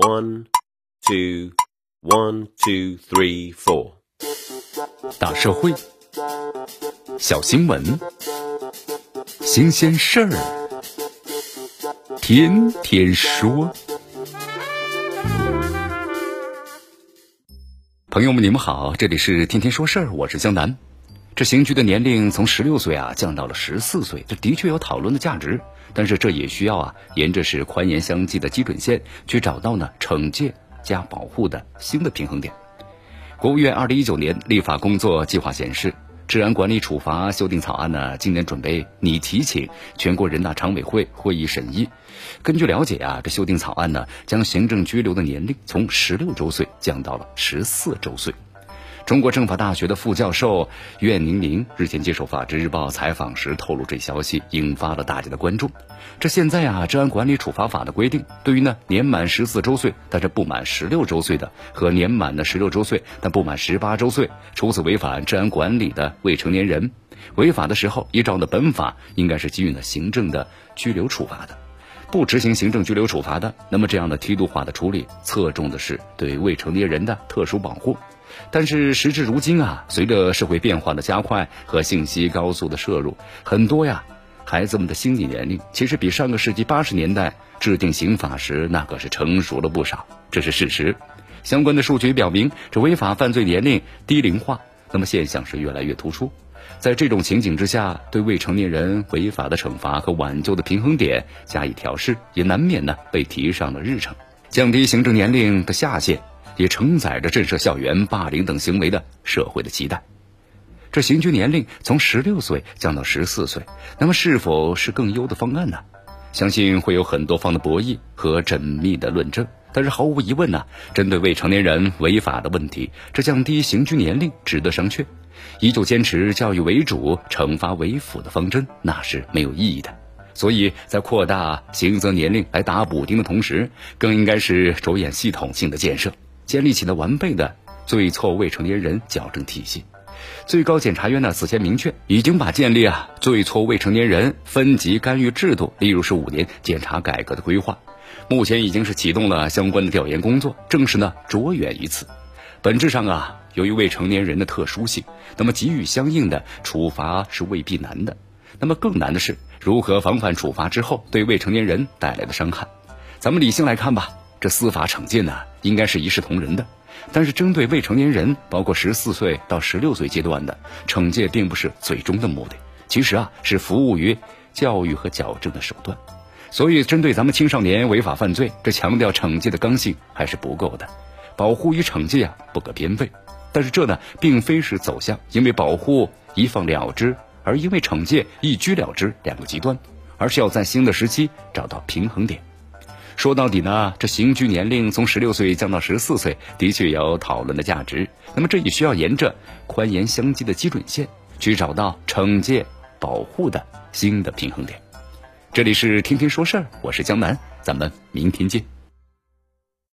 One, two, one, two, three, four。大社会，小新闻，新鲜事儿，天天说。朋友们，你们好，这里是天天说事儿，我是江南。这刑拘的年龄从十六岁啊降到了十四岁，这的确有讨论的价值。但是这也需要啊，沿着是宽严相济的基准线去找到呢惩戒加保护的新的平衡点。国务院二零一九年立法工作计划显示，治安管理处罚修订草案呢，今年准备拟提请全国人大常委会会议审议。根据了解啊，这修订草案呢，将行政拘留的年龄从十六周岁降到了十四周岁。中国政法大学的副教授苑宁宁日前接受《法制日报》采访时透露，这消息引发了大家的关注。这现在啊，《治安管理处罚法》的规定，对于呢年满十四周岁但是不满十六周岁的，和年满的十六周岁但不满十八周岁，初次违反治安管理的未成年人，违法的时候，依照的本法应该是给予呢行政的拘留处罚的。不执行行政拘留处罚的，那么这样的梯度化的处理，侧重的是对未成年人的特殊保护。但是时至如今啊，随着社会变化的加快和信息高速的摄入，很多呀孩子们的心理年龄其实比上个世纪八十年代制定刑法时那可是成熟了不少，这是事实。相关的数据表明，这违法犯罪年龄低龄化，那么现象是越来越突出。在这种情景之下，对未成年人违法的惩罚和挽救的平衡点加以调试，也难免呢被提上了日程，降低行政年龄的下限。也承载着震慑校园霸凌等行为的社会的期待。这刑拘年龄从十六岁降到十四岁，那么是否是更优的方案呢？相信会有很多方的博弈和缜密的论证。但是毫无疑问呢，针对未成年人违法的问题，这降低刑拘年龄值得商榷。依旧坚持教育为主、惩罚为辅的方针，那是没有意义的。所以在扩大刑责年龄来打补丁的同时，更应该是着眼系统性的建设。建立起了完备的罪错未成年人矫正体系。最高检察院呢此前明确，已经把建立啊罪错未成年人分级干预制度列入是五年检察改革的规划。目前已经是启动了相关的调研工作，正是呢着眼于此。本质上啊，由于未成年人的特殊性，那么给予相应的处罚是未必难的。那么更难的是如何防范处罚之后对未成年人带来的伤害。咱们理性来看吧。这司法惩戒呢，应该是一视同仁的，但是针对未成年人，包括十四岁到十六岁阶段的惩戒，并不是最终的目的，其实啊，是服务于教育和矫正的手段。所以，针对咱们青少年违法犯罪，这强调惩戒的刚性还是不够的，保护与惩戒啊不可偏废。但是这呢，并非是走向因为保护一放了之，而因为惩戒一拘了之两个极端，而是要在新的时期找到平衡点。说到底呢，这刑拘年龄从十六岁降到十四岁，的确有讨论的价值。那么这也需要沿着宽严相济的基准线，去找到惩戒保护的新的平衡点。这里是天天说事儿，我是江南，咱们明天见。